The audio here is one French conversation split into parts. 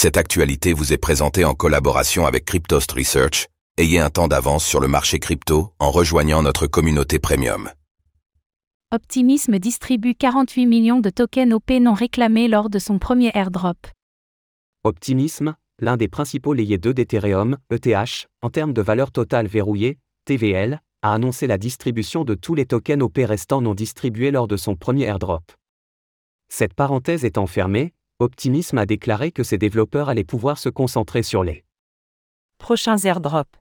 Cette actualité vous est présentée en collaboration avec Cryptost Research. Ayez un temps d'avance sur le marché crypto en rejoignant notre communauté premium. Optimisme distribue 48 millions de tokens OP non réclamés lors de son premier airdrop. Optimisme, l'un des principaux layers 2 d'Ethereum, ETH, en termes de valeur totale verrouillée, TVL, a annoncé la distribution de tous les tokens OP restants non distribués lors de son premier airdrop. Cette parenthèse étant fermée, Optimism a déclaré que ses développeurs allaient pouvoir se concentrer sur les prochains airdrops.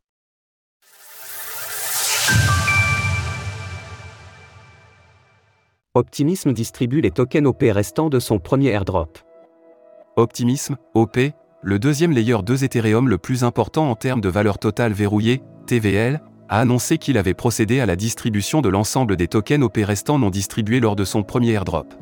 Optimism distribue les tokens OP restants de son premier airdrop. Optimism, OP, le deuxième layer 2 Ethereum le plus important en termes de valeur totale verrouillée, TVL, a annoncé qu'il avait procédé à la distribution de l'ensemble des tokens OP restants non distribués lors de son premier airdrop.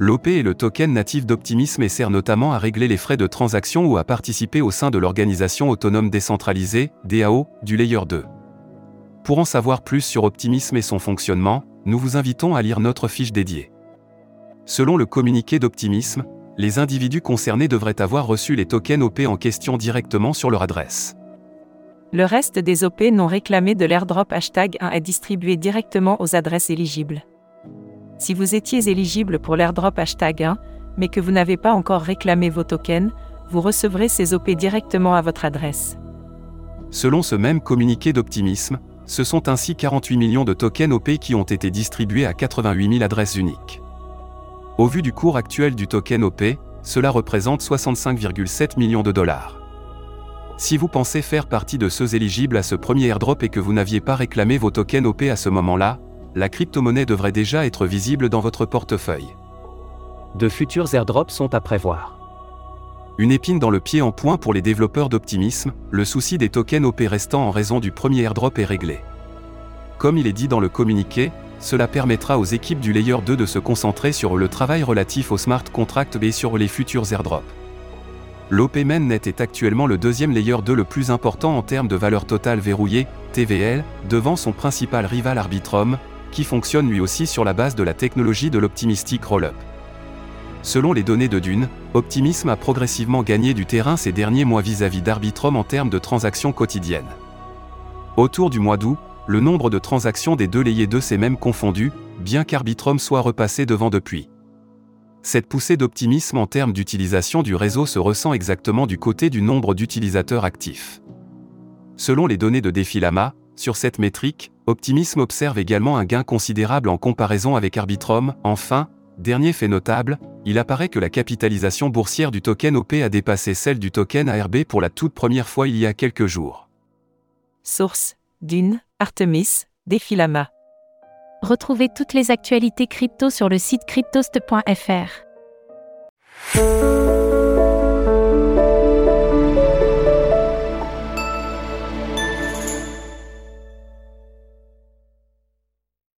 L'OP est le token natif d'Optimism et sert notamment à régler les frais de transaction ou à participer au sein de l'organisation autonome décentralisée, DAO, du Layer 2. Pour en savoir plus sur Optimism et son fonctionnement, nous vous invitons à lire notre fiche dédiée. Selon le communiqué d'Optimism, les individus concernés devraient avoir reçu les tokens OP en question directement sur leur adresse. Le reste des OP non réclamés de l'airdrop hashtag 1 est distribué directement aux adresses éligibles. Si vous étiez éligible pour l'airdrop hashtag 1, mais que vous n'avez pas encore réclamé vos tokens, vous recevrez ces OP directement à votre adresse. Selon ce même communiqué d'optimisme, ce sont ainsi 48 millions de tokens OP qui ont été distribués à 88 000 adresses uniques. Au vu du cours actuel du token OP, cela représente 65,7 millions de dollars. Si vous pensez faire partie de ceux éligibles à ce premier airdrop et que vous n'aviez pas réclamé vos tokens OP à ce moment-là, la crypto-monnaie devrait déjà être visible dans votre portefeuille. De futurs airdrops sont à prévoir. Une épine dans le pied en point pour les développeurs d'optimisme, le souci des tokens OP restants en raison du premier airdrop est réglé. Comme il est dit dans le communiqué, cela permettra aux équipes du Layer 2 de se concentrer sur le travail relatif au smart contract et sur les futurs airdrops. L'OPMainnet est actuellement le deuxième layer 2 le plus important en termes de valeur totale verrouillée, TVL, devant son principal rival Arbitrum, qui fonctionne lui aussi sur la base de la technologie de l'optimistic rollup. Selon les données de Dune, Optimism a progressivement gagné du terrain ces derniers mois vis-à-vis d'Arbitrum en termes de transactions quotidiennes. Autour du mois d'août, le nombre de transactions des deux layers 2 s'est même confondu, bien qu'Arbitrum soit repassé devant depuis. Cette poussée d'optimisme en termes d'utilisation du réseau se ressent exactement du côté du nombre d'utilisateurs actifs. Selon les données de Defilama, sur cette métrique, Optimism observe également un gain considérable en comparaison avec Arbitrum. Enfin, dernier fait notable, il apparaît que la capitalisation boursière du token OP a dépassé celle du token ARB pour la toute première fois il y a quelques jours. Source Dune, Artemis, Defilama. Retrouvez toutes les actualités crypto sur le site cryptost.fr.